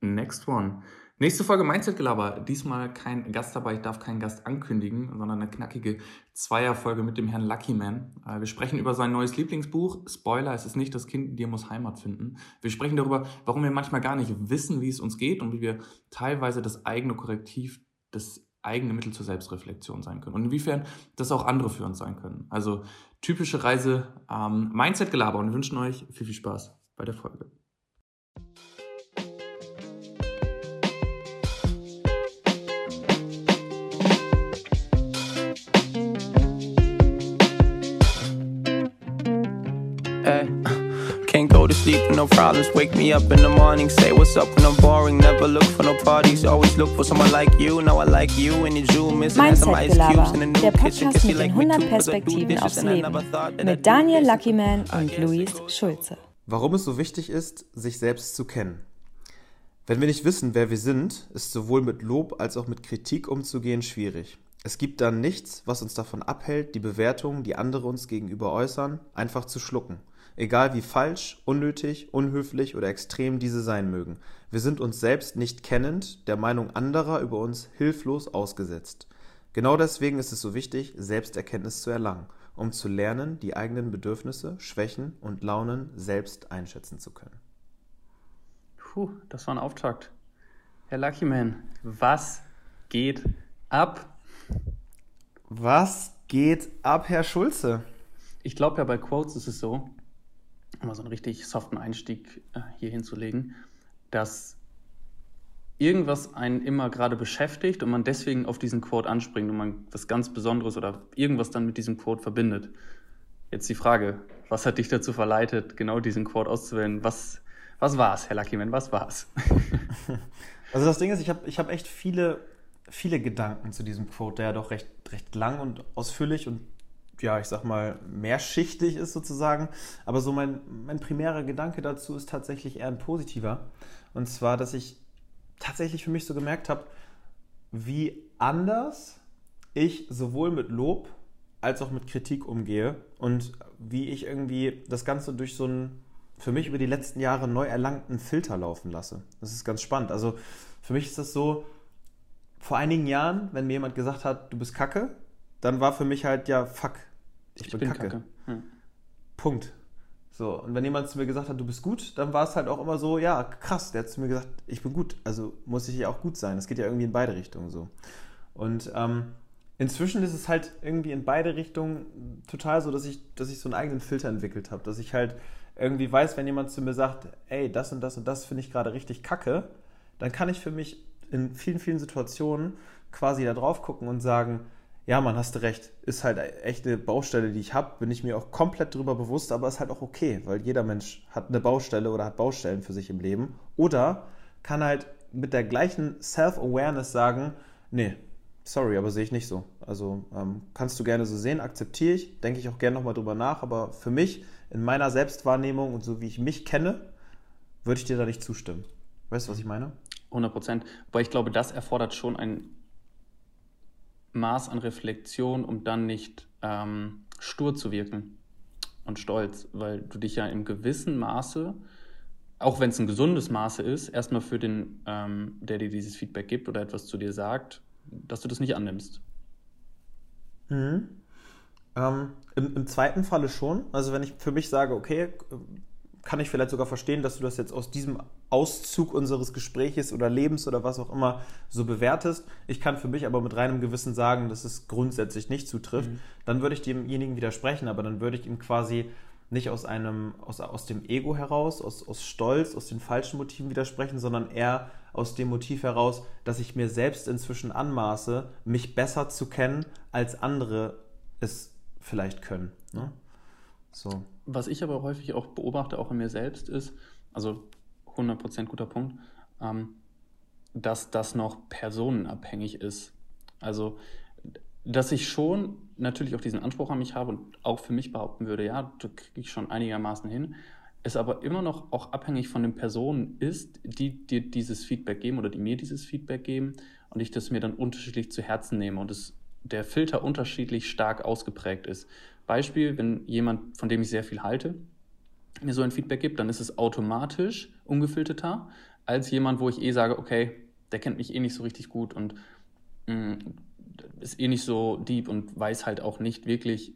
Next one. Nächste Folge Mindset-Gelaber. Diesmal kein Gast dabei, ich darf keinen Gast ankündigen, sondern eine knackige Zweierfolge mit dem Herrn Lucky Man. Äh, wir sprechen über sein neues Lieblingsbuch. Spoiler, es ist nicht das Kind in dir muss Heimat finden. Wir sprechen darüber, warum wir manchmal gar nicht wissen, wie es uns geht und wie wir teilweise das eigene Korrektiv, das eigene Mittel zur Selbstreflexion sein können und inwiefern das auch andere für uns sein können. Also typische Reise ähm, Mindset-Gelaber und wir wünschen euch viel, viel Spaß bei der Folge. Sleep with no problems. Wake me up in the morning, say what's up when I'm boring. Never look for no parties, always look for someone like you. Now I like you and you zoom missing some ice cubes in a new kitchen. Kiss me like me too, Perspektiven aufs Leben. Mit Daniel Luckyman und Luis Schulze. Warum es so wichtig ist, sich selbst zu kennen. Wenn wir nicht wissen, wer wir sind, ist sowohl mit Lob als auch mit Kritik umzugehen schwierig. Es gibt dann nichts, was uns davon abhält, die Bewertungen, die andere uns gegenüber äußern, einfach zu schlucken egal wie falsch, unnötig, unhöflich oder extrem diese sein mögen. Wir sind uns selbst nicht kennend, der Meinung anderer über uns hilflos ausgesetzt. Genau deswegen ist es so wichtig, Selbsterkenntnis zu erlangen, um zu lernen, die eigenen Bedürfnisse, Schwächen und Launen selbst einschätzen zu können. Puh, das war ein Auftakt. Herr Luckyman, was geht ab? Was geht ab, Herr Schulze? Ich glaube ja, bei Quotes ist es so, um mal so einen richtig soften Einstieg äh, hier hinzulegen, dass irgendwas einen immer gerade beschäftigt und man deswegen auf diesen Quote anspringt und man was ganz Besonderes oder irgendwas dann mit diesem Quote verbindet. Jetzt die Frage, was hat dich dazu verleitet, genau diesen Quote auszuwählen? Was, was war es, Herr Luckyman, was war es? also das Ding ist, ich habe ich hab echt viele, viele Gedanken zu diesem Quote, der ja doch recht, recht lang und ausführlich und ja, ich sag mal, mehrschichtig ist sozusagen. Aber so mein, mein primärer Gedanke dazu ist tatsächlich eher ein positiver. Und zwar, dass ich tatsächlich für mich so gemerkt habe, wie anders ich sowohl mit Lob als auch mit Kritik umgehe und wie ich irgendwie das Ganze durch so einen für mich über die letzten Jahre neu erlangten Filter laufen lasse. Das ist ganz spannend. Also für mich ist das so, vor einigen Jahren, wenn mir jemand gesagt hat, du bist kacke, dann war für mich halt, ja, fuck, ich, ich bin, bin, kacke. kacke. Hm. Punkt. So, und wenn jemand zu mir gesagt hat, du bist gut, dann war es halt auch immer so, ja, krass, der hat zu mir gesagt, ich bin gut, also muss ich ja auch gut sein. Es geht ja irgendwie in beide Richtungen so. Und ähm, inzwischen ist es halt irgendwie in beide Richtungen total so, dass ich, dass ich so einen eigenen Filter entwickelt habe, dass ich halt irgendwie weiß, wenn jemand zu mir sagt, ey, das und das und das finde ich gerade richtig kacke, dann kann ich für mich in vielen, vielen Situationen quasi da drauf gucken und sagen, ja, man, hast du recht, ist halt echt eine Baustelle, die ich habe, bin ich mir auch komplett darüber bewusst, aber ist halt auch okay, weil jeder Mensch hat eine Baustelle oder hat Baustellen für sich im Leben oder kann halt mit der gleichen Self-Awareness sagen, nee, sorry, aber sehe ich nicht so. Also ähm, kannst du gerne so sehen, akzeptiere ich, denke ich auch gerne nochmal drüber nach, aber für mich, in meiner Selbstwahrnehmung und so wie ich mich kenne, würde ich dir da nicht zustimmen. Weißt du, was ich meine? 100 Prozent. Aber ich glaube, das erfordert schon ein Maß an Reflexion, um dann nicht ähm, stur zu wirken und stolz, weil du dich ja im gewissen Maße, auch wenn es ein gesundes Maße ist, erstmal für den, ähm, der dir dieses Feedback gibt oder etwas zu dir sagt, dass du das nicht annimmst. Mhm. Ähm, im, Im zweiten Falle schon. Also wenn ich für mich sage, okay, kann ich vielleicht sogar verstehen, dass du das jetzt aus diesem Auszug unseres Gespräches oder Lebens oder was auch immer so bewertest. Ich kann für mich aber mit reinem Gewissen sagen, dass es grundsätzlich nicht zutrifft. Mhm. Dann würde ich demjenigen widersprechen, aber dann würde ich ihm quasi nicht aus einem, aus, aus dem Ego heraus, aus, aus Stolz, aus den falschen Motiven widersprechen, sondern eher aus dem Motiv heraus, dass ich mir selbst inzwischen anmaße, mich besser zu kennen, als andere es vielleicht können. Ne? So. Was ich aber häufig auch beobachte, auch in mir selbst, ist, also 100% guter Punkt, ähm, dass das noch personenabhängig ist. Also, dass ich schon natürlich auch diesen Anspruch an mich habe und auch für mich behaupten würde, ja, da kriege ich schon einigermaßen hin, es aber immer noch auch abhängig von den Personen ist, die dir dieses Feedback geben oder die mir dieses Feedback geben und ich das mir dann unterschiedlich zu Herzen nehme und es, der Filter unterschiedlich stark ausgeprägt ist. Beispiel, wenn jemand, von dem ich sehr viel halte, mir so ein Feedback gibt, dann ist es automatisch ungefilterter, als jemand, wo ich eh sage, okay, der kennt mich eh nicht so richtig gut und mh, mm, ist eh nicht so deep und weiß halt auch nicht wirklich,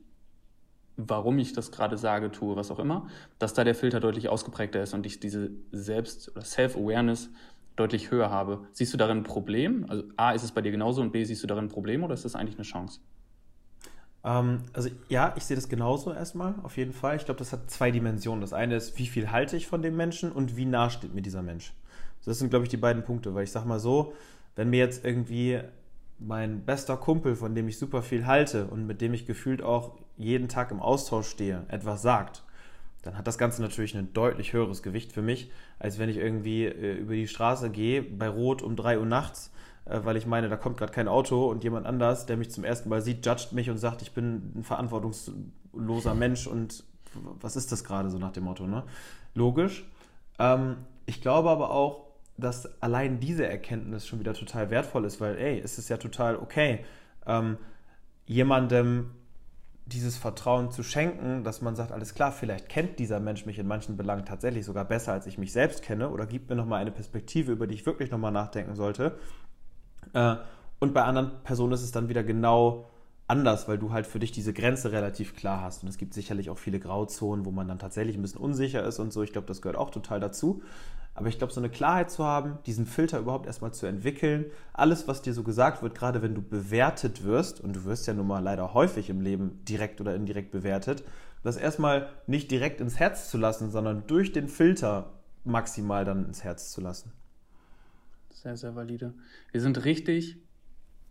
warum ich das gerade sage, tue, was auch immer, dass da der Filter deutlich ausgeprägter ist und ich diese Selbst- oder Self-Awareness deutlich höher habe. Siehst du darin ein Problem? Also A, ist es bei dir genauso und B, siehst du darin ein Problem oder ist das eigentlich eine Chance? Ähm, also ja, ich sehe das genauso erstmal, auf jeden Fall. Ich glaube, das hat zwei Dimensionen. Das eine ist, wie viel halte ich von dem Menschen und wie nah steht mir dieser Mensch. Das sind, glaube ich, die beiden Punkte, weil ich sage mal so, wenn mir jetzt irgendwie mein bester Kumpel, von dem ich super viel halte und mit dem ich gefühlt auch jeden Tag im Austausch stehe, etwas sagt, dann hat das Ganze natürlich ein deutlich höheres Gewicht für mich, als wenn ich irgendwie äh, über die Straße gehe bei Rot um 3 Uhr nachts, äh, weil ich meine, da kommt gerade kein Auto und jemand anders, der mich zum ersten Mal sieht, judgt mich und sagt, ich bin ein verantwortungsloser Mensch und was ist das gerade so nach dem Motto, ne? Logisch. Ähm, ich glaube aber auch, dass allein diese Erkenntnis schon wieder total wertvoll ist, weil, ey, es ist ja total okay, ähm, jemandem dieses Vertrauen zu schenken, dass man sagt, alles klar, vielleicht kennt dieser Mensch mich in manchen Belangen tatsächlich sogar besser, als ich mich selbst kenne oder gibt mir nochmal eine Perspektive, über die ich wirklich nochmal nachdenken sollte. Äh, und bei anderen Personen ist es dann wieder genau anders, weil du halt für dich diese Grenze relativ klar hast. Und es gibt sicherlich auch viele Grauzonen, wo man dann tatsächlich ein bisschen unsicher ist und so. Ich glaube, das gehört auch total dazu. Aber ich glaube, so eine Klarheit zu haben, diesen Filter überhaupt erstmal zu entwickeln, alles, was dir so gesagt wird, gerade wenn du bewertet wirst, und du wirst ja nun mal leider häufig im Leben direkt oder indirekt bewertet, das erstmal nicht direkt ins Herz zu lassen, sondern durch den Filter maximal dann ins Herz zu lassen. Sehr, sehr valide. Wir sind richtig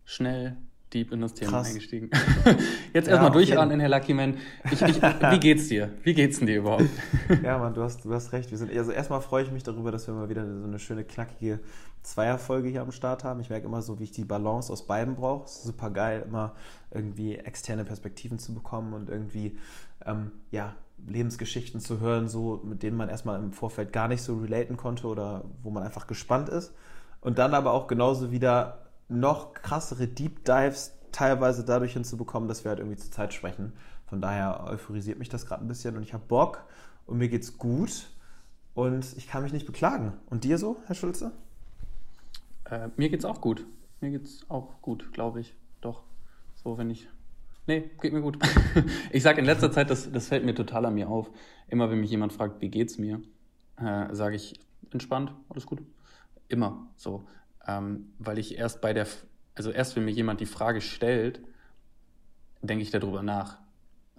schnell deep in das Thema Krass. eingestiegen. Jetzt ja, erstmal durchatmen, Herr Luckyman. Ich, ich, wie geht's dir? Wie geht's denn dir überhaupt? ja, Mann, du hast, du hast recht. Wir sind, also erstmal freue ich mich darüber, dass wir mal wieder so eine schöne, knackige Zweierfolge hier am Start haben. Ich merke immer so, wie ich die Balance aus beiden brauche. Es ist super geil, immer irgendwie externe Perspektiven zu bekommen und irgendwie, ähm, ja, Lebensgeschichten zu hören, so mit denen man erstmal im Vorfeld gar nicht so relaten konnte oder wo man einfach gespannt ist. Und dann aber auch genauso wieder noch krassere Deep Dives teilweise dadurch hinzubekommen, dass wir halt irgendwie zur Zeit sprechen. Von daher euphorisiert mich das gerade ein bisschen und ich habe Bock und mir geht's gut und ich kann mich nicht beklagen. Und dir so, Herr Schulze? Äh, mir geht's auch gut. Mir geht's auch gut, glaube ich. Doch. So, wenn ich. Nee, geht mir gut. ich sage in letzter Zeit, das, das fällt mir total an mir auf. Immer wenn mich jemand fragt, wie geht's mir, äh, sage ich entspannt, alles gut. Immer so ähm, weil ich erst bei der, also erst wenn mir jemand die Frage stellt, denke ich darüber nach.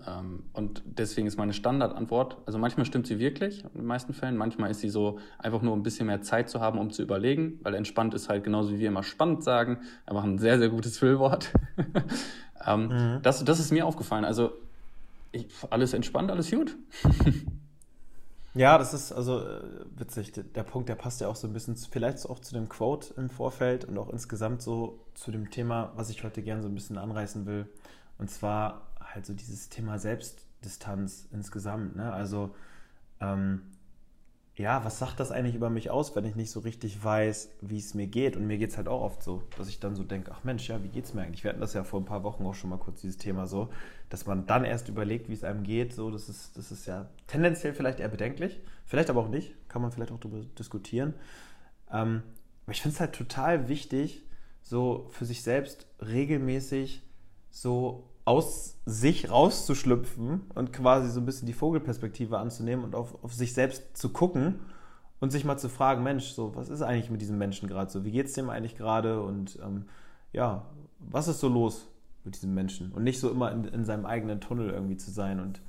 Ähm, und deswegen ist meine Standardantwort, also manchmal stimmt sie wirklich, in den meisten Fällen, manchmal ist sie so einfach nur ein bisschen mehr Zeit zu haben, um zu überlegen, weil entspannt ist halt genauso wie wir immer spannend sagen, einfach ein sehr, sehr gutes Füllwort. ähm, mhm. das, das ist mir aufgefallen. Also ich, alles entspannt, alles gut. Ja, das ist also äh, witzig. Der Punkt, der passt ja auch so ein bisschen, vielleicht auch zu dem Quote im Vorfeld und auch insgesamt so zu dem Thema, was ich heute gerne so ein bisschen anreißen will. Und zwar halt so dieses Thema Selbstdistanz insgesamt. Ne? Also ähm, ja, was sagt das eigentlich über mich aus, wenn ich nicht so richtig weiß, wie es mir geht? Und mir geht es halt auch oft so, dass ich dann so denke, ach Mensch, ja, wie geht es mir eigentlich? Wir hatten das ja vor ein paar Wochen auch schon mal kurz, dieses Thema so, dass man dann erst überlegt, wie es einem geht. So, das ist, das ist ja tendenziell vielleicht eher bedenklich, vielleicht aber auch nicht, kann man vielleicht auch darüber diskutieren. Ähm, aber ich finde es halt total wichtig, so für sich selbst regelmäßig so aus sich rauszuschlüpfen und quasi so ein bisschen die Vogelperspektive anzunehmen und auf, auf sich selbst zu gucken und sich mal zu fragen, Mensch, so, was ist eigentlich mit diesem Menschen gerade so? Wie geht es dem eigentlich gerade? Und ähm, ja, was ist so los mit diesem Menschen? Und nicht so immer in, in seinem eigenen Tunnel irgendwie zu sein. Und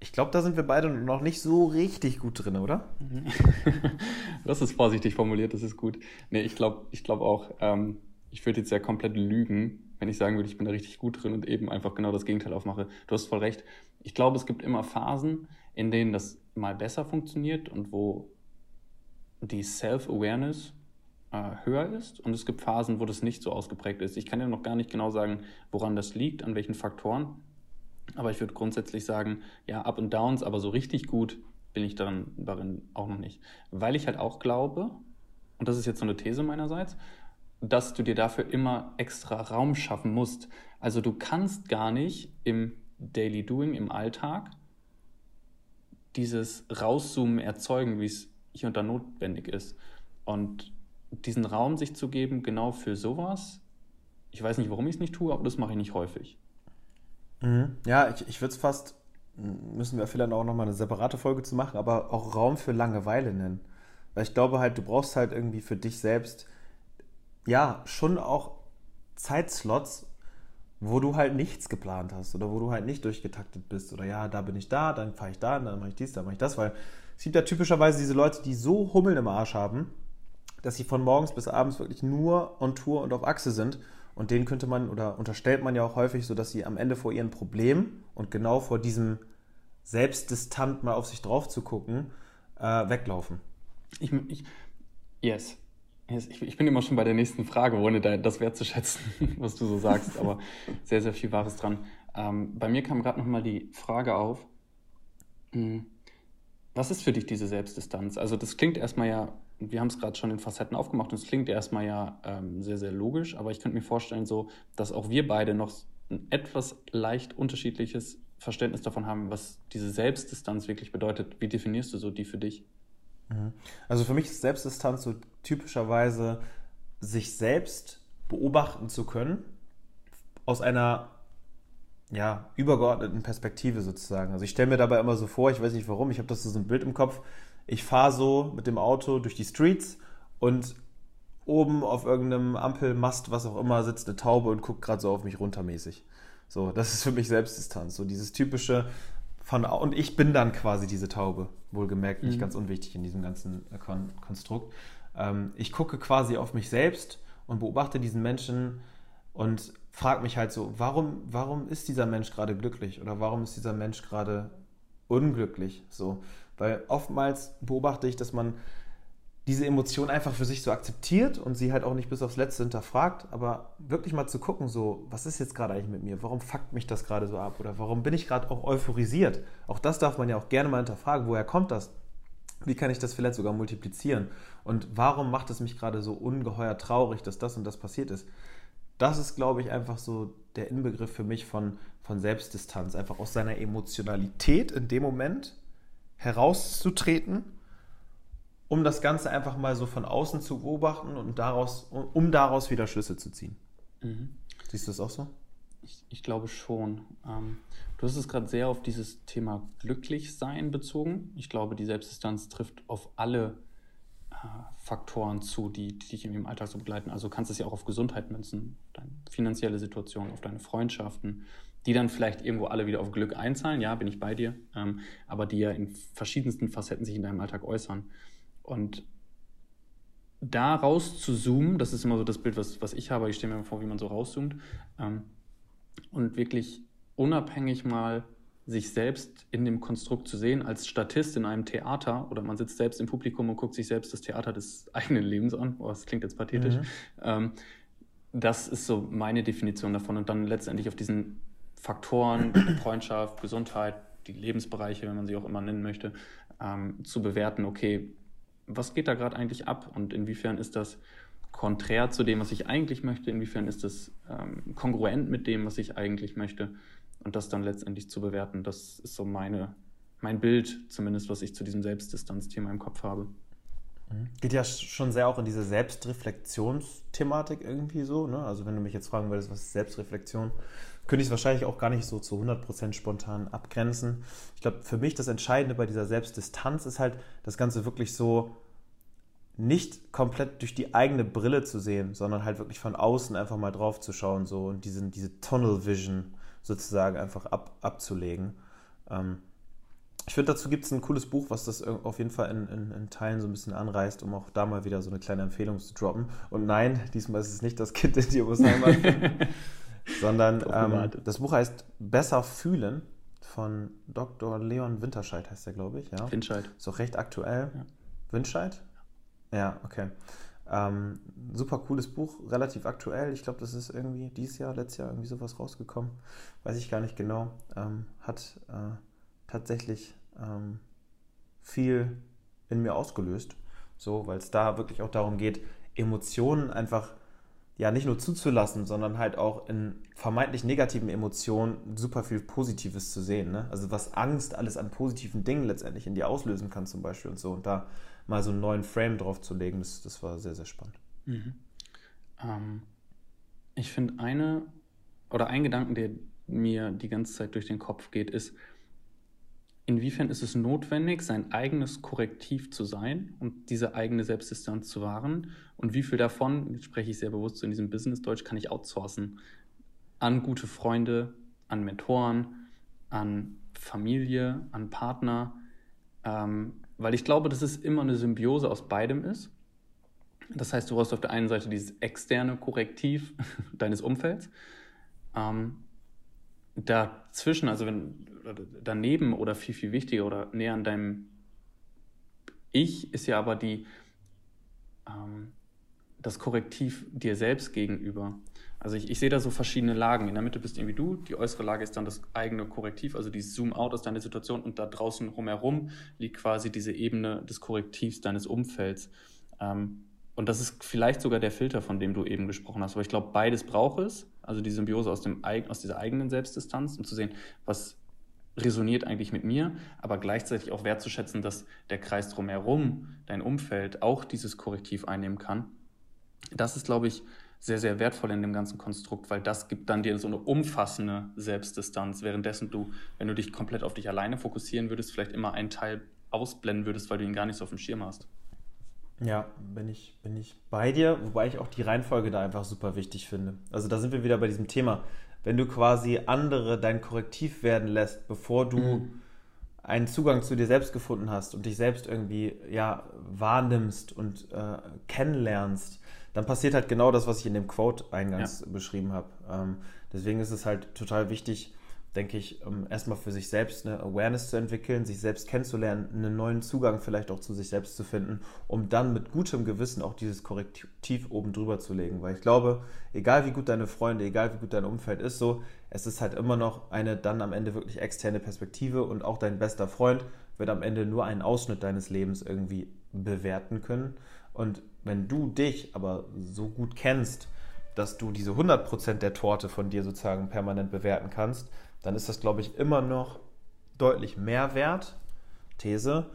ich glaube, da sind wir beide noch nicht so richtig gut drin, oder? das ist vorsichtig formuliert, das ist gut. Nee, ich glaube ich glaub auch, ähm, ich würde jetzt ja komplett lügen, wenn ich sagen würde, ich bin da richtig gut drin und eben einfach genau das Gegenteil aufmache. Du hast voll recht. Ich glaube, es gibt immer Phasen, in denen das mal besser funktioniert und wo die Self-Awareness äh, höher ist. Und es gibt Phasen, wo das nicht so ausgeprägt ist. Ich kann ja noch gar nicht genau sagen, woran das liegt, an welchen Faktoren. Aber ich würde grundsätzlich sagen, ja, Up und Downs, aber so richtig gut bin ich darin, darin auch noch nicht. Weil ich halt auch glaube, und das ist jetzt so eine These meinerseits, dass du dir dafür immer extra Raum schaffen musst. Also du kannst gar nicht im Daily Doing, im Alltag, dieses Rauszoomen erzeugen, wie es hier und da notwendig ist. Und diesen Raum sich zu geben, genau für sowas, ich weiß nicht, warum ich es nicht tue, aber das mache ich nicht häufig. Mhm. Ja, ich, ich würde es fast, müssen wir vielleicht auch nochmal eine separate Folge zu machen, aber auch Raum für Langeweile nennen. Weil ich glaube halt, du brauchst halt irgendwie für dich selbst, ja, schon auch Zeitslots, wo du halt nichts geplant hast oder wo du halt nicht durchgetaktet bist oder ja, da bin ich da, dann fahre ich da, dann mache ich dies, dann mache ich das, weil es gibt ja typischerweise diese Leute, die so Hummeln im Arsch haben, dass sie von morgens bis abends wirklich nur on Tour und auf Achse sind und denen könnte man oder unterstellt man ja auch häufig so, dass sie am Ende vor ihren Problemen und genau vor diesem selbstdistant mal auf sich drauf zu gucken, äh, weglaufen. Ich, ich, yes. Ich, bin immer schon bei der nächsten Frage, ohne das wertzuschätzen, was du so sagst, aber sehr, sehr viel Wahres dran. Ähm, bei mir kam gerade nochmal die Frage auf, hm, was ist für dich diese Selbstdistanz? Also das klingt erstmal ja, wir haben es gerade schon in Facetten aufgemacht und es klingt erstmal ja ähm, sehr, sehr logisch, aber ich könnte mir vorstellen, so, dass auch wir beide noch ein etwas leicht unterschiedliches Verständnis davon haben, was diese Selbstdistanz wirklich bedeutet. Wie definierst du so die für dich? Mhm. Also für mich ist Selbstdistanz so typischerweise, sich selbst beobachten zu können, aus einer ja, übergeordneten Perspektive sozusagen. Also ich stelle mir dabei immer so vor, ich weiß nicht warum, ich habe das so ein Bild im Kopf, ich fahre so mit dem Auto durch die Streets und oben auf irgendeinem Ampelmast, was auch immer, sitzt eine Taube und guckt gerade so auf mich runtermäßig. So, das ist für mich Selbstdistanz. So dieses typische von, und ich bin dann quasi diese Taube, wohlgemerkt, nicht mhm. ganz unwichtig in diesem ganzen äh, Kon Konstrukt. Ähm, ich gucke quasi auf mich selbst und beobachte diesen Menschen und frage mich halt so, warum, warum ist dieser Mensch gerade glücklich oder warum ist dieser Mensch gerade unglücklich? So, weil oftmals beobachte ich, dass man diese Emotion einfach für sich so akzeptiert und sie halt auch nicht bis aufs Letzte hinterfragt, aber wirklich mal zu gucken, so, was ist jetzt gerade eigentlich mit mir? Warum fuckt mich das gerade so ab? Oder warum bin ich gerade auch euphorisiert? Auch das darf man ja auch gerne mal hinterfragen. Woher kommt das? Wie kann ich das vielleicht sogar multiplizieren? Und warum macht es mich gerade so ungeheuer traurig, dass das und das passiert ist? Das ist, glaube ich, einfach so der Inbegriff für mich von, von Selbstdistanz. Einfach aus seiner Emotionalität in dem Moment herauszutreten um das Ganze einfach mal so von außen zu beobachten und daraus, um daraus wieder Schlüsse zu ziehen. Mhm. Siehst du das auch so? Ich, ich glaube schon. Ähm, du hast es gerade sehr auf dieses Thema Glücklichsein bezogen. Ich glaube, die Selbstdistanz trifft auf alle äh, Faktoren zu, die, die dich im Alltag so begleiten. Also kannst du es ja auch auf Gesundheit münzen, deine finanzielle Situation, auf deine Freundschaften, die dann vielleicht irgendwo alle wieder auf Glück einzahlen. Ja, bin ich bei dir. Ähm, aber die ja in verschiedensten Facetten sich in deinem Alltag äußern. Und da raus zu zoomen, das ist immer so das Bild, was, was ich habe, ich stelle mir vor, wie man so rauszoomt, ähm, und wirklich unabhängig mal sich selbst in dem Konstrukt zu sehen, als Statist in einem Theater oder man sitzt selbst im Publikum und guckt sich selbst das Theater des eigenen Lebens an. Oh, das klingt jetzt pathetisch. Mhm. Ähm, das ist so meine Definition davon. Und dann letztendlich auf diesen Faktoren, Freundschaft, Gesundheit, die Lebensbereiche, wenn man sie auch immer nennen möchte, ähm, zu bewerten, okay, was geht da gerade eigentlich ab und inwiefern ist das konträr zu dem, was ich eigentlich möchte, inwiefern ist das ähm, kongruent mit dem, was ich eigentlich möchte und das dann letztendlich zu bewerten. Das ist so meine, mein Bild, zumindest was ich zu diesem Selbstdistanzthema im Kopf habe. Mhm. Geht ja schon sehr auch in diese Selbstreflexionsthematik irgendwie so. Ne? Also wenn du mich jetzt fragen würdest, was ist Selbstreflexion, könnte ich es wahrscheinlich auch gar nicht so zu 100% spontan abgrenzen. Ich glaube, für mich das Entscheidende bei dieser Selbstdistanz ist halt, das Ganze wirklich so nicht komplett durch die eigene Brille zu sehen, sondern halt wirklich von außen einfach mal drauf zu schauen so und diesen, diese Tunnel Vision sozusagen einfach ab, abzulegen. Ähm, ich finde, dazu gibt es ein cooles Buch, was das auf jeden Fall in, in, in, Teilen so ein bisschen anreißt, um auch da mal wieder so eine kleine Empfehlung zu droppen. Und nein, diesmal ist es nicht das Kind in muss Heimat sondern ähm, das Buch heißt Besser fühlen von Dr. Leon Winterscheid heißt der, glaube ich. Ja. Winscheid. Ist auch recht aktuell. Ja. Winscheid? Ja, okay. Ähm, super cooles Buch, relativ aktuell. Ich glaube, das ist irgendwie dieses Jahr, letztes Jahr irgendwie sowas rausgekommen. Weiß ich gar nicht genau. Ähm, hat äh, tatsächlich ähm, viel in mir ausgelöst. So, weil es da wirklich auch darum geht, Emotionen einfach ja nicht nur zuzulassen, sondern halt auch in vermeintlich negativen Emotionen super viel Positives zu sehen. Ne? Also was Angst alles an positiven Dingen letztendlich in dir auslösen kann zum Beispiel und so. Und da mal so einen neuen Frame drauf zu legen, das, das war sehr, sehr spannend. Mhm. Ähm, ich finde eine oder ein Gedanken, der mir die ganze Zeit durch den Kopf geht, ist, inwiefern ist es notwendig, sein eigenes Korrektiv zu sein und diese eigene Selbstdistanz zu wahren? Und wie viel davon, jetzt spreche ich sehr bewusst in diesem Business-Deutsch, kann ich outsourcen? An gute Freunde, an Mentoren, an Familie, an Partner. Ähm, weil ich glaube, dass es immer eine Symbiose aus beidem ist. Das heißt, du brauchst auf der einen Seite dieses externe Korrektiv deines Umfelds. Ähm, dazwischen, also wenn daneben oder viel, viel wichtiger oder näher an deinem Ich ist ja aber die, ähm, das Korrektiv dir selbst gegenüber. Also ich, ich sehe da so verschiedene Lagen. In der Mitte bist irgendwie du, die äußere Lage ist dann das eigene Korrektiv, also dieses Zoom-out aus deiner Situation und da draußen rumherum liegt quasi diese Ebene des Korrektivs deines Umfelds. Ähm, und das ist vielleicht sogar der Filter, von dem du eben gesprochen hast. Aber ich glaube, beides braucht es. Also die Symbiose aus, dem, aus dieser eigenen Selbstdistanz, um zu sehen, was resoniert eigentlich mit mir, aber gleichzeitig auch wertzuschätzen, dass der Kreis drumherum, dein Umfeld, auch dieses Korrektiv einnehmen kann. Das ist, glaube ich, sehr, sehr wertvoll in dem ganzen Konstrukt, weil das gibt dann dir so eine umfassende Selbstdistanz, währenddessen du, wenn du dich komplett auf dich alleine fokussieren würdest, vielleicht immer einen Teil ausblenden würdest, weil du ihn gar nicht so auf dem Schirm hast. Ja, bin ich, bin ich bei dir, wobei ich auch die Reihenfolge da einfach super wichtig finde. Also da sind wir wieder bei diesem Thema. Wenn du quasi andere dein Korrektiv werden lässt, bevor du mhm. einen Zugang zu dir selbst gefunden hast und dich selbst irgendwie ja, wahrnimmst und äh, kennenlernst, dann passiert halt genau das, was ich in dem Quote eingangs ja. beschrieben habe. Ähm, deswegen ist es halt total wichtig, denke ich, erstmal für sich selbst eine Awareness zu entwickeln, sich selbst kennenzulernen, einen neuen Zugang vielleicht auch zu sich selbst zu finden, um dann mit gutem Gewissen auch dieses Korrektiv oben drüber zu legen. Weil ich glaube, egal wie gut deine Freunde, egal wie gut dein Umfeld ist, so, es ist halt immer noch eine dann am Ende wirklich externe Perspektive und auch dein bester Freund wird am Ende nur einen Ausschnitt deines Lebens irgendwie bewerten können. Und wenn du dich aber so gut kennst, dass du diese 100% der Torte von dir sozusagen permanent bewerten kannst, dann ist das, glaube ich, immer noch deutlich mehr wert, These,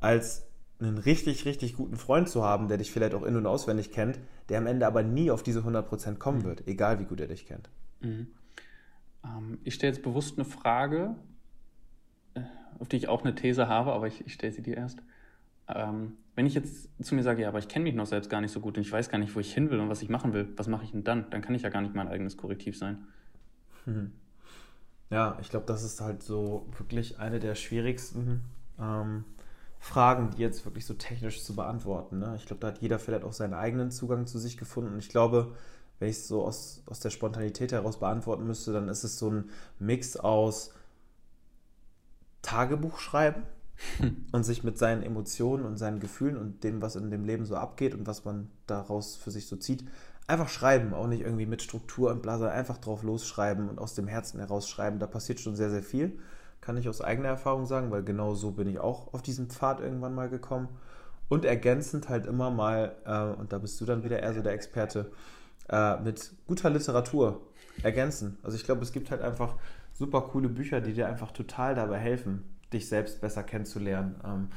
als einen richtig, richtig guten Freund zu haben, der dich vielleicht auch in- und auswendig kennt, der am Ende aber nie auf diese 100% kommen mhm. wird, egal wie gut er dich kennt. Mhm. Ähm, ich stelle jetzt bewusst eine Frage, äh, auf die ich auch eine These habe, aber ich, ich stelle sie dir erst. Ähm, wenn ich jetzt zu mir sage, ja, aber ich kenne mich noch selbst gar nicht so gut und ich weiß gar nicht, wo ich hin will und was ich machen will, was mache ich denn dann? Dann kann ich ja gar nicht mein eigenes Korrektiv sein. Mhm. Ja, ich glaube, das ist halt so wirklich eine der schwierigsten ähm, Fragen, die jetzt wirklich so technisch zu beantworten. Ne? Ich glaube, da hat jeder vielleicht auch seinen eigenen Zugang zu sich gefunden. Und ich glaube, wenn ich es so aus, aus der Spontanität heraus beantworten müsste, dann ist es so ein Mix aus Tagebuch schreiben und sich mit seinen Emotionen und seinen Gefühlen und dem, was in dem Leben so abgeht und was man daraus für sich so zieht, einfach schreiben, auch nicht irgendwie mit Struktur und Blase, einfach drauf losschreiben und aus dem Herzen heraus schreiben. Da passiert schon sehr, sehr viel. Kann ich aus eigener Erfahrung sagen, weil genau so bin ich auch auf diesen Pfad irgendwann mal gekommen. Und ergänzend halt immer mal, äh, und da bist du dann wieder eher so der Experte, äh, mit guter Literatur ergänzen. Also ich glaube, es gibt halt einfach super coole Bücher, die dir einfach total dabei helfen, dich selbst besser kennenzulernen. Ähm,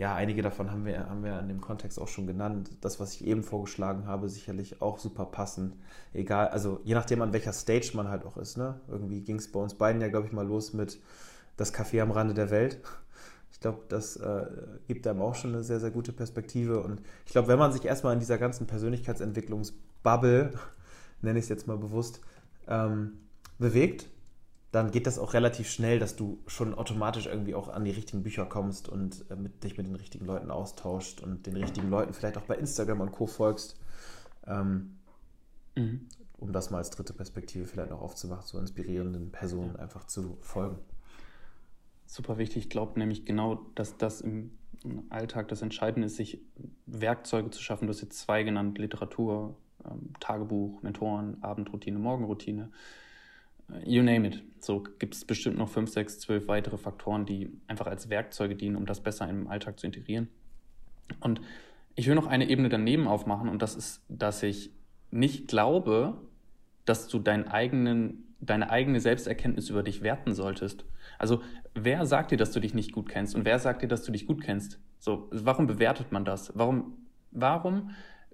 ja, einige davon haben wir, haben wir in dem Kontext auch schon genannt. Das, was ich eben vorgeschlagen habe, sicherlich auch super passend. Egal, also je nachdem, an welcher Stage man halt auch ist. Ne? Irgendwie ging es bei uns beiden ja, glaube ich, mal los mit das Café am Rande der Welt. Ich glaube, das äh, gibt einem auch schon eine sehr, sehr gute Perspektive. Und ich glaube, wenn man sich erstmal in dieser ganzen Persönlichkeitsentwicklungsbubble, nenne ich es jetzt mal bewusst, ähm, bewegt, dann geht das auch relativ schnell, dass du schon automatisch irgendwie auch an die richtigen Bücher kommst und äh, mit, dich mit den richtigen Leuten austauscht und den richtigen Leuten vielleicht auch bei Instagram und Co. folgst. Ähm, mhm. Um das mal als dritte Perspektive vielleicht auch aufzumachen, so inspirierenden Personen ja. einfach zu folgen. Super wichtig. Ich glaube nämlich genau, dass das im Alltag das Entscheidende ist, sich Werkzeuge zu schaffen. Du hast jetzt zwei genannt: Literatur, ähm, Tagebuch, Mentoren, Abendroutine, Morgenroutine you name it. So gibt es bestimmt noch fünf, sechs, zwölf weitere Faktoren, die einfach als Werkzeuge dienen, um das besser im Alltag zu integrieren. Und ich will noch eine Ebene daneben aufmachen und das ist, dass ich nicht glaube, dass du deinen eigenen, deine eigene Selbsterkenntnis über dich werten solltest. Also, wer sagt dir, dass du dich nicht gut kennst und wer sagt dir, dass du dich gut kennst? So, warum bewertet man das? Warum, warum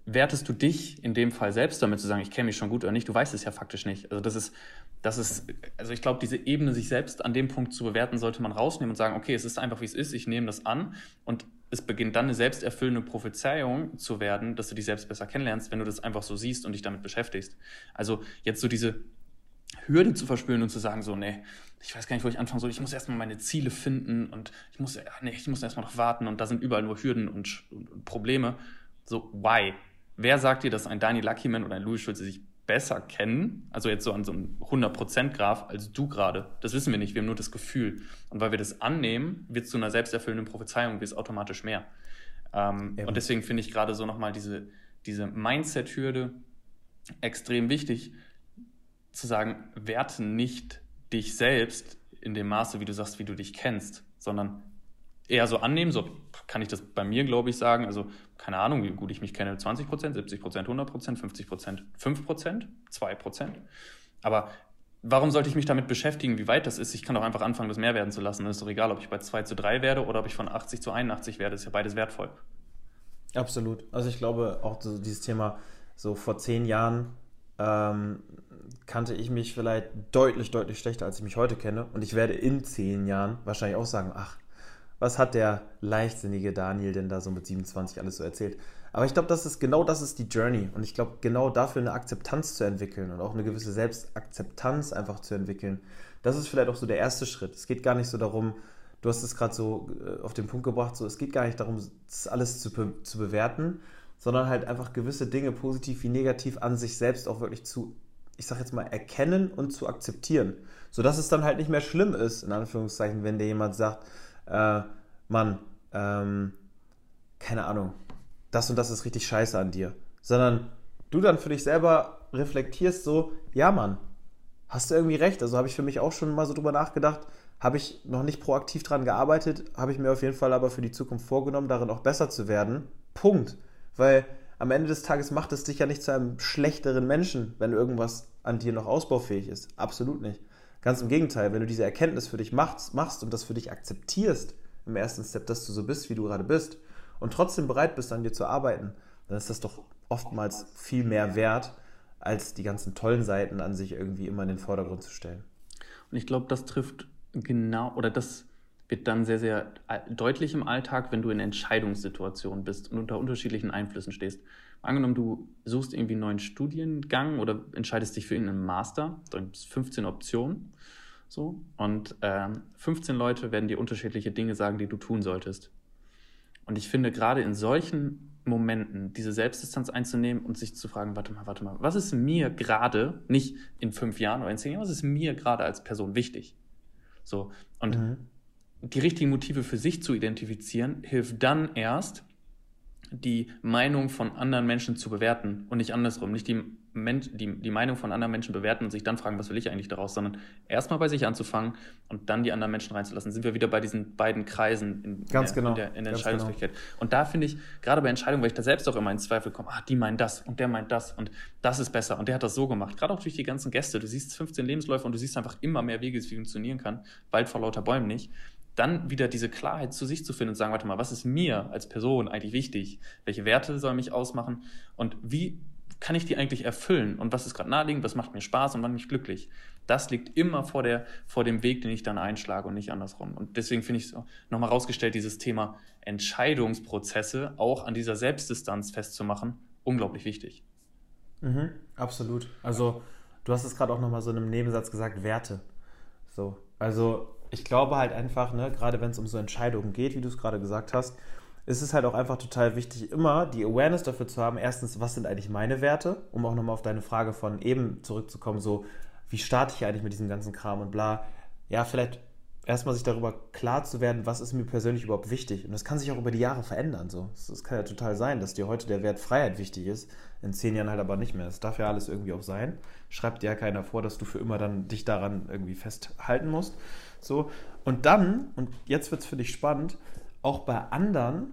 wertest du dich in dem Fall selbst damit zu sagen, ich kenne mich schon gut oder nicht? Du weißt es ja faktisch nicht. Also, das ist, das ist, also ich glaube, diese Ebene, sich selbst an dem Punkt zu bewerten, sollte man rausnehmen und sagen, okay, es ist einfach wie es ist, ich nehme das an und es beginnt dann eine selbsterfüllende Prophezeiung zu werden, dass du dich selbst besser kennenlernst, wenn du das einfach so siehst und dich damit beschäftigst. Also jetzt so diese Hürde zu verspüren und zu sagen, so, nee, ich weiß gar nicht, wo ich anfangen soll, ich muss erstmal meine Ziele finden und ich muss, nee, ich muss erstmal noch warten und da sind überall nur Hürden und, und, und Probleme. So, why? Wer sagt dir, dass ein Daniel Luckyman oder ein Louis Schulze sich besser kennen, also jetzt so an so einem 100%-Graph, als du gerade? Das wissen wir nicht, wir haben nur das Gefühl. Und weil wir das annehmen, wird es zu einer selbsterfüllenden Prophezeiung, wird es automatisch mehr. Ähm, und deswegen finde ich gerade so nochmal diese, diese Mindset-Hürde extrem wichtig, zu sagen, werte nicht dich selbst in dem Maße, wie du sagst, wie du dich kennst, sondern eher so annehmen, so kann ich das bei mir, glaube ich, sagen, also keine Ahnung, wie gut ich mich kenne, 20 Prozent, 70 Prozent, 100 Prozent, 50 Prozent, 5 Prozent, 2 Prozent. Aber warum sollte ich mich damit beschäftigen, wie weit das ist? Ich kann doch einfach anfangen, das mehr werden zu lassen. Das ist doch egal, ob ich bei 2 zu 3 werde oder ob ich von 80 zu 81 werde, ist ja beides wertvoll. Absolut. Also ich glaube auch so dieses Thema, so vor zehn Jahren ähm, kannte ich mich vielleicht deutlich, deutlich schlechter, als ich mich heute kenne. Und ich werde in zehn Jahren wahrscheinlich auch sagen, ach, was hat der leichtsinnige Daniel denn da so mit 27 alles so erzählt? Aber ich glaube, das ist genau das ist die Journey. Und ich glaube, genau dafür eine Akzeptanz zu entwickeln und auch eine gewisse Selbstakzeptanz einfach zu entwickeln, das ist vielleicht auch so der erste Schritt. Es geht gar nicht so darum, du hast es gerade so äh, auf den Punkt gebracht, so es geht gar nicht darum, das alles zu, be zu bewerten, sondern halt einfach gewisse Dinge positiv wie negativ an sich selbst auch wirklich zu, ich sag jetzt mal, erkennen und zu akzeptieren. Sodass es dann halt nicht mehr schlimm ist, in Anführungszeichen, wenn dir jemand sagt, äh, Mann, ähm, keine Ahnung, das und das ist richtig scheiße an dir. Sondern du dann für dich selber reflektierst so, ja Mann, hast du irgendwie recht. Also habe ich für mich auch schon mal so drüber nachgedacht, habe ich noch nicht proaktiv dran gearbeitet, habe ich mir auf jeden Fall aber für die Zukunft vorgenommen, darin auch besser zu werden. Punkt. Weil am Ende des Tages macht es dich ja nicht zu einem schlechteren Menschen, wenn irgendwas an dir noch ausbaufähig ist. Absolut nicht. Ganz im Gegenteil, wenn du diese Erkenntnis für dich machst, machst und das für dich akzeptierst, im ersten Step, dass du so bist, wie du gerade bist, und trotzdem bereit bist, an dir zu arbeiten, dann ist das doch oftmals viel mehr wert, als die ganzen tollen Seiten an sich irgendwie immer in den Vordergrund zu stellen. Und ich glaube, das trifft genau, oder das wird dann sehr, sehr deutlich im Alltag, wenn du in Entscheidungssituationen bist und unter unterschiedlichen Einflüssen stehst. Angenommen, du suchst irgendwie einen neuen Studiengang oder entscheidest dich für irgendeinen Master, dann gibt es 15 Optionen. So, und ähm, 15 Leute werden dir unterschiedliche Dinge sagen, die du tun solltest. Und ich finde, gerade in solchen Momenten diese Selbstdistanz einzunehmen und sich zu fragen, warte mal, warte mal, was ist mir gerade, nicht in fünf Jahren oder in zehn Jahren, was ist mir gerade als Person wichtig? So, und mhm. die richtigen Motive für sich zu identifizieren, hilft dann erst, die Meinung von anderen Menschen zu bewerten und nicht andersrum. Nicht die, Men die, die Meinung von anderen Menschen bewerten und sich dann fragen, was will ich eigentlich daraus, sondern erstmal bei sich anzufangen und dann die anderen Menschen reinzulassen. Sind wir wieder bei diesen beiden Kreisen in, Ganz der, genau. in der, in der Ganz Entscheidungsfähigkeit. Genau. Und da finde ich, gerade bei Entscheidungen, weil ich da selbst auch immer in Zweifel komme, ah, die meinen das und der meint das und das ist besser und der hat das so gemacht. Gerade auch durch die ganzen Gäste. Du siehst 15 Lebensläufe und du siehst einfach immer mehr Wege, wie es funktionieren kann. Wald vor lauter Bäumen nicht dann wieder diese Klarheit zu sich zu finden und sagen, warte mal, was ist mir als Person eigentlich wichtig? Welche Werte sollen mich ausmachen? Und wie kann ich die eigentlich erfüllen? Und was ist gerade naheliegend? Was macht mir Spaß und macht mich glücklich? Das liegt immer vor, der, vor dem Weg, den ich dann einschlage und nicht andersrum. Und deswegen finde ich es nochmal rausgestellt, dieses Thema Entscheidungsprozesse auch an dieser Selbstdistanz festzumachen, unglaublich wichtig. Mhm, absolut. Also, du hast es gerade auch nochmal so in einem Nebensatz gesagt, Werte. So, also ich glaube halt einfach, ne, gerade wenn es um so Entscheidungen geht, wie du es gerade gesagt hast, ist es halt auch einfach total wichtig, immer die Awareness dafür zu haben, erstens, was sind eigentlich meine Werte, um auch nochmal auf deine Frage von eben zurückzukommen, so, wie starte ich eigentlich mit diesem ganzen Kram und bla. Ja, vielleicht erstmal sich darüber klar zu werden, was ist mir persönlich überhaupt wichtig. Und das kann sich auch über die Jahre verändern. So. Das kann ja total sein, dass dir heute der Wert Freiheit wichtig ist, in zehn Jahren halt aber nicht mehr. Das darf ja alles irgendwie auch sein. Schreibt dir ja keiner vor, dass du für immer dann dich daran irgendwie festhalten musst. So. Und dann, und jetzt wird es für dich spannend, auch bei anderen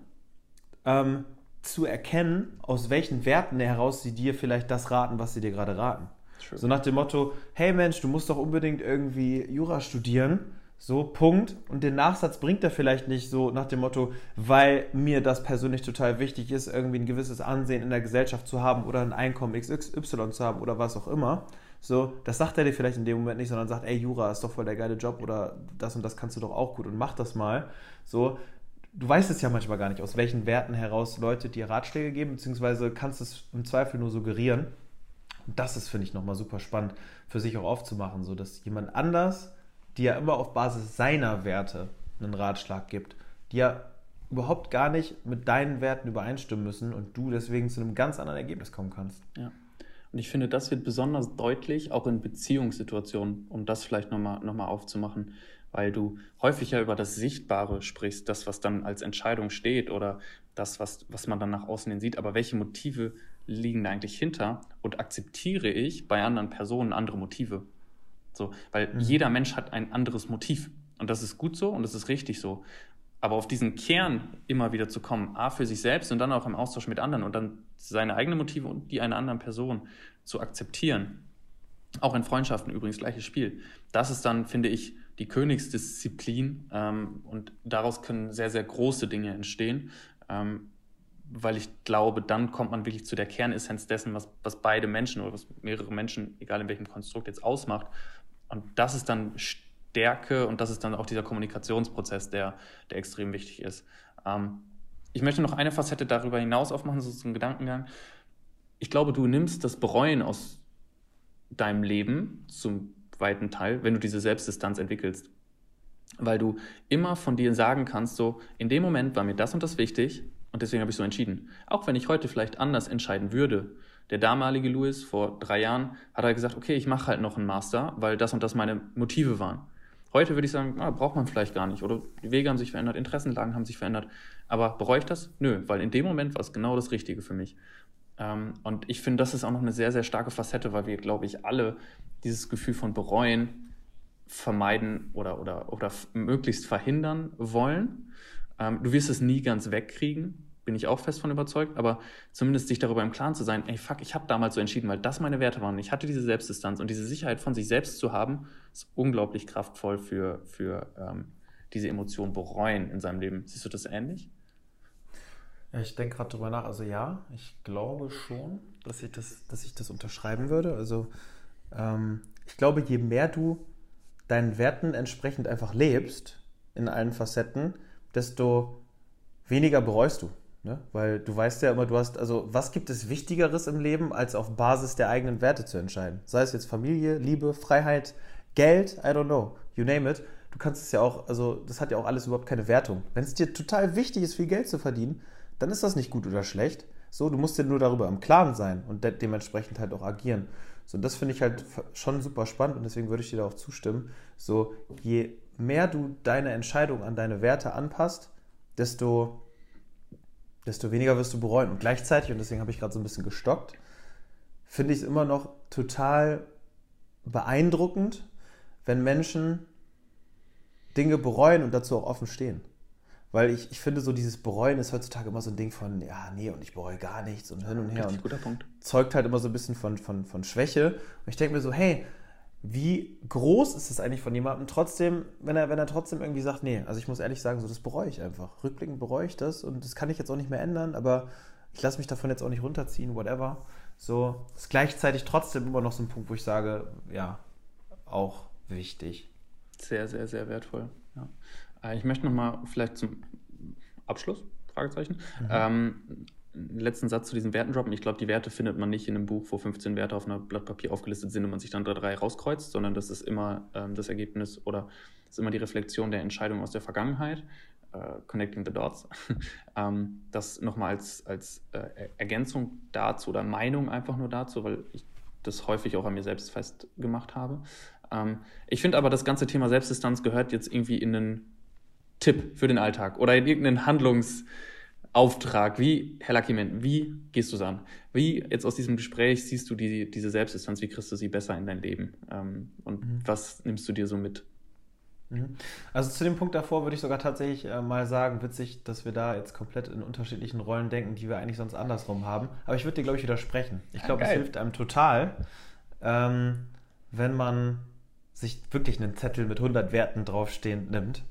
ähm, zu erkennen, aus welchen Werten heraus sie dir vielleicht das raten, was sie dir gerade raten. True. So nach dem Motto, hey Mensch, du musst doch unbedingt irgendwie Jura studieren. So, Punkt. Und den Nachsatz bringt er vielleicht nicht so nach dem Motto, weil mir das persönlich total wichtig ist, irgendwie ein gewisses Ansehen in der Gesellschaft zu haben oder ein Einkommen XY zu haben oder was auch immer. So, das sagt er dir vielleicht in dem Moment nicht, sondern sagt, ey, Jura ist doch voll der geile Job oder das und das kannst du doch auch gut und mach das mal. So, du weißt es ja manchmal gar nicht, aus welchen Werten heraus Leute dir Ratschläge geben, beziehungsweise kannst es im Zweifel nur suggerieren. Und das ist, finde ich, nochmal super spannend für sich auch aufzumachen, so dass jemand anders die ja immer auf Basis seiner Werte einen Ratschlag gibt, die ja überhaupt gar nicht mit deinen Werten übereinstimmen müssen und du deswegen zu einem ganz anderen Ergebnis kommen kannst. Ja. Und ich finde, das wird besonders deutlich, auch in Beziehungssituationen, um das vielleicht nochmal noch mal aufzumachen, weil du häufig ja über das Sichtbare sprichst, das, was dann als Entscheidung steht oder das, was, was man dann nach außen hin sieht. Aber welche Motive liegen da eigentlich hinter und akzeptiere ich bei anderen Personen andere Motive? So, weil mhm. jeder Mensch hat ein anderes Motiv. Und das ist gut so und das ist richtig so. Aber auf diesen Kern immer wieder zu kommen, A, für sich selbst und dann auch im Austausch mit anderen und dann seine eigenen Motive und die einer anderen Person zu akzeptieren. Auch in Freundschaften übrigens gleiches Spiel. Das ist dann, finde ich, die Königsdisziplin ähm, und daraus können sehr, sehr große Dinge entstehen, ähm, weil ich glaube, dann kommt man wirklich zu der Kernessenz dessen, was, was beide Menschen oder was mehrere Menschen, egal in welchem Konstrukt jetzt ausmacht und das ist dann Stärke und das ist dann auch dieser Kommunikationsprozess, der, der extrem wichtig ist. Ähm, ich möchte noch eine Facette darüber hinaus aufmachen, so zum Gedankengang. Ich glaube, du nimmst das Bereuen aus deinem Leben zum weiten Teil, wenn du diese Selbstdistanz entwickelst. Weil du immer von dir sagen kannst, so, in dem Moment war mir das und das wichtig und deswegen habe ich so entschieden. Auch wenn ich heute vielleicht anders entscheiden würde, der damalige Louis vor drei Jahren hat er gesagt, okay, ich mache halt noch einen Master, weil das und das meine Motive waren. Heute würde ich sagen, ah, braucht man vielleicht gar nicht. Oder die Wege haben sich verändert, Interessenlagen haben sich verändert. Aber bereue ich das? Nö, weil in dem Moment war es genau das Richtige für mich. Ähm, und ich finde, das ist auch noch eine sehr, sehr starke Facette, weil wir, glaube ich, alle dieses Gefühl von bereuen vermeiden oder, oder, oder möglichst verhindern wollen. Ähm, du wirst es nie ganz wegkriegen bin ich auch fest von überzeugt, aber zumindest sich darüber im Klaren zu sein, ey, fuck, ich habe damals so entschieden, weil das meine Werte waren. Ich hatte diese Selbstdistanz und diese Sicherheit von sich selbst zu haben, ist unglaublich kraftvoll für, für ähm, diese Emotion bereuen in seinem Leben. Siehst du das ähnlich? Ich denke gerade drüber nach. Also ja, ich glaube schon, dass ich das, dass ich das unterschreiben würde. Also ähm, ich glaube, je mehr du deinen Werten entsprechend einfach lebst, in allen Facetten, desto weniger bereust du. Ne? Weil du weißt ja immer, du hast, also was gibt es Wichtigeres im Leben, als auf Basis der eigenen Werte zu entscheiden? Sei es jetzt Familie, Liebe, Freiheit, Geld, I don't know, you name it. Du kannst es ja auch, also das hat ja auch alles überhaupt keine Wertung. Wenn es dir total wichtig ist, viel Geld zu verdienen, dann ist das nicht gut oder schlecht. So, du musst dir nur darüber im Klaren sein und de dementsprechend halt auch agieren. So, das finde ich halt schon super spannend und deswegen würde ich dir da auch zustimmen. So, je mehr du deine Entscheidung an deine Werte anpasst, desto desto weniger wirst du bereuen. Und gleichzeitig, und deswegen habe ich gerade so ein bisschen gestockt, finde ich es immer noch total beeindruckend, wenn Menschen Dinge bereuen und dazu auch offen stehen. Weil ich, ich finde, so dieses Bereuen ist heutzutage immer so ein Ding von, ja, nee, und ich bereue gar nichts und hin und her. und guter Punkt. zeugt halt immer so ein bisschen von, von, von Schwäche. Und ich denke mir so, hey, wie groß ist es eigentlich von jemandem trotzdem, wenn er, wenn er trotzdem irgendwie sagt, nee, also ich muss ehrlich sagen, so das bereue ich einfach. Rückblickend bereue ich das und das kann ich jetzt auch nicht mehr ändern, aber ich lasse mich davon jetzt auch nicht runterziehen, whatever. So, ist gleichzeitig trotzdem immer noch so ein Punkt, wo ich sage, ja, auch wichtig. Sehr, sehr, sehr wertvoll. Ja. Äh, ich möchte nochmal vielleicht zum Abschluss, Fragezeichen, mhm. ähm, letzten Satz zu diesen Werten droppen. Ich glaube, die Werte findet man nicht in einem Buch, wo 15 Werte auf einem Blatt Papier aufgelistet sind und man sich dann drei, drei rauskreuzt, sondern das ist immer ähm, das Ergebnis oder ist immer die Reflexion der Entscheidung aus der Vergangenheit. Uh, connecting the Dots. ähm, das nochmal als, als äh, Ergänzung dazu oder Meinung einfach nur dazu, weil ich das häufig auch an mir selbst festgemacht habe. Ähm, ich finde aber, das ganze Thema Selbstdistanz gehört jetzt irgendwie in einen Tipp für den Alltag oder in irgendeinen Handlungs- Auftrag, wie, Herr Luckyman, wie gehst du es an? Wie jetzt aus diesem Gespräch siehst du die, diese Selbstdistanz, wie kriegst du sie besser in dein Leben? Ähm, und mhm. was nimmst du dir so mit? Mhm. Also zu dem Punkt davor würde ich sogar tatsächlich äh, mal sagen, witzig, dass wir da jetzt komplett in unterschiedlichen Rollen denken, die wir eigentlich sonst andersrum haben. Aber ich würde dir, glaube ich, widersprechen. Ich glaube, es hilft einem total, ähm, wenn man sich wirklich einen Zettel mit 100 Werten draufstehend nimmt.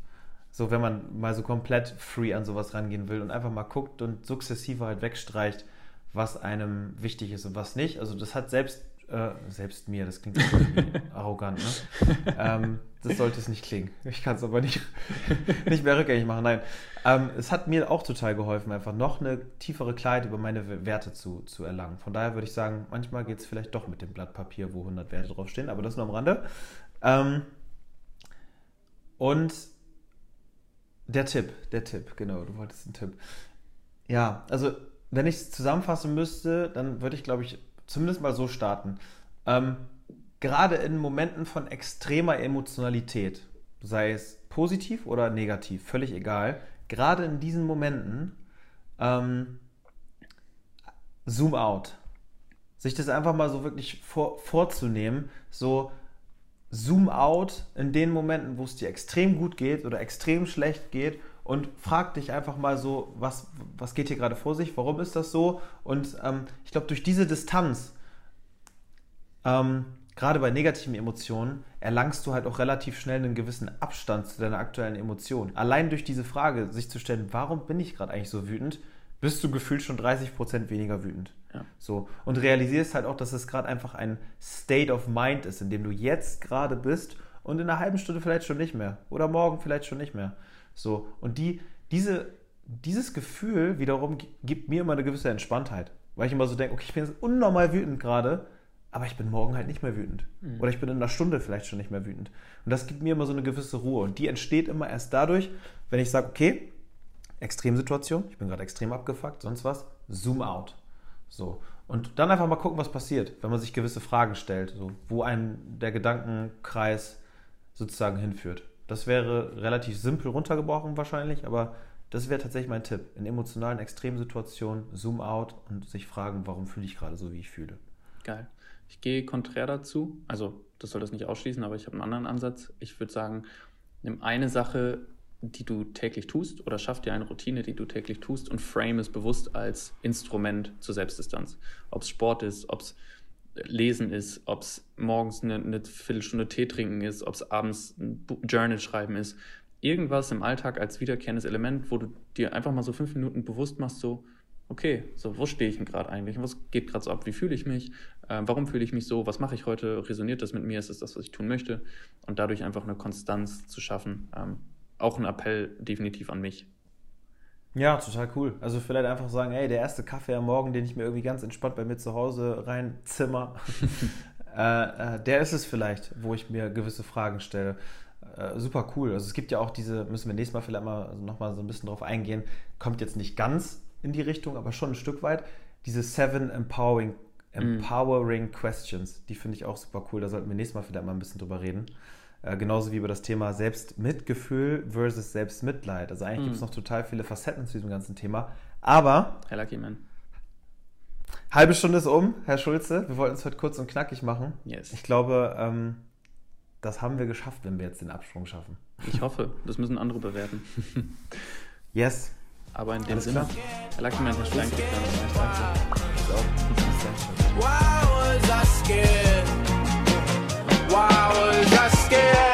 So, wenn man mal so komplett free an sowas rangehen will und einfach mal guckt und sukzessive halt wegstreicht, was einem wichtig ist und was nicht. Also das hat selbst äh, selbst mir, das klingt arrogant, ne? ähm, das sollte es nicht klingen. Ich kann es aber nicht, nicht mehr rückgängig machen. Nein, ähm, es hat mir auch total geholfen, einfach noch eine tiefere Klarheit über meine Werte zu, zu erlangen. Von daher würde ich sagen, manchmal geht es vielleicht doch mit dem Blatt Papier, wo 100 Werte draufstehen, aber das nur am Rande. Ähm, und der Tipp, der Tipp, genau, du wolltest einen Tipp. Ja, also wenn ich es zusammenfassen müsste, dann würde ich, glaube ich, zumindest mal so starten. Ähm, gerade in Momenten von extremer Emotionalität, sei es positiv oder negativ, völlig egal, gerade in diesen Momenten, ähm, zoom out. Sich das einfach mal so wirklich vor, vorzunehmen, so zoom out in den Momenten, wo es dir extrem gut geht oder extrem schlecht geht und frag dich einfach mal so, was, was geht hier gerade vor sich, warum ist das so? Und ähm, ich glaube, durch diese Distanz, ähm, gerade bei negativen Emotionen, erlangst du halt auch relativ schnell einen gewissen Abstand zu deiner aktuellen Emotion. Allein durch diese Frage, sich zu stellen, warum bin ich gerade eigentlich so wütend, bist du gefühlt schon 30% weniger wütend. Ja. So. Und realisierst halt auch, dass es gerade einfach ein State of Mind ist, in dem du jetzt gerade bist und in einer halben Stunde vielleicht schon nicht mehr. Oder morgen vielleicht schon nicht mehr. So, und die, diese, dieses Gefühl wiederum gibt mir immer eine gewisse Entspanntheit. Weil ich immer so denke, okay, ich bin jetzt unnormal wütend gerade, aber ich bin morgen halt nicht mehr wütend. Mhm. Oder ich bin in einer Stunde vielleicht schon nicht mehr wütend. Und das gibt mir immer so eine gewisse Ruhe. Und die entsteht immer erst dadurch, wenn ich sage, okay, Extremsituation, ich bin gerade extrem abgefuckt, sonst was, zoom out. So. Und dann einfach mal gucken, was passiert, wenn man sich gewisse Fragen stellt, so, wo einem der Gedankenkreis sozusagen hinführt. Das wäre relativ simpel runtergebrochen wahrscheinlich, aber das wäre tatsächlich mein Tipp. In emotionalen Extremsituationen zoom out und sich fragen, warum fühle ich gerade so, wie ich fühle. Geil. Ich gehe konträr dazu. Also, das soll das nicht ausschließen, aber ich habe einen anderen Ansatz. Ich würde sagen, nimm eine Sache, die du täglich tust, oder schaff dir eine Routine, die du täglich tust und frame es bewusst als Instrument zur Selbstdistanz. Ob es Sport ist, ob es Lesen ist, ob es morgens eine, eine, Viertelstunde Tee trinken ist, ob es abends ein Journal schreiben ist. Irgendwas im Alltag als wiederkehrendes Element, wo du dir einfach mal so fünf Minuten bewusst machst, so, okay, so, wo stehe ich denn gerade eigentlich? Was geht gerade so ab? Wie fühle ich mich? Äh, warum fühle ich mich so? Was mache ich heute? Resoniert das mit mir? Ist das das, was ich tun möchte? Und dadurch einfach eine Konstanz zu schaffen. Ähm, auch ein Appell definitiv an mich. Ja, total cool. Also vielleicht einfach sagen, hey, der erste Kaffee am Morgen, den ich mir irgendwie ganz entspannt bei mir zu Hause reinzimmer, äh, äh, der ist es vielleicht, wo ich mir gewisse Fragen stelle. Äh, super cool. Also es gibt ja auch diese, müssen wir nächstes Mal vielleicht mal nochmal so ein bisschen drauf eingehen, kommt jetzt nicht ganz in die Richtung, aber schon ein Stück weit. Diese Seven Empowering, mm. Empowering mm. Questions, die finde ich auch super cool. Da sollten wir nächstes Mal vielleicht mal ein bisschen drüber reden. Äh, genauso wie über das Thema Selbstmitgefühl versus Selbstmitleid. Also eigentlich mm. gibt es noch total viele Facetten zu diesem ganzen Thema. Aber. Herr Lucky Man. Halbe Stunde ist um, Herr Schulze. Wir wollten es heute kurz und knackig machen. Yes. Ich glaube, ähm, das haben wir geschafft, wenn wir jetzt den Absprung schaffen. Ich hoffe. Das müssen andere bewerten. yes. Aber in dem Sinne, Herr Lucky Man, Herr Schulze. Danke. Why was I scared? Why was I scared?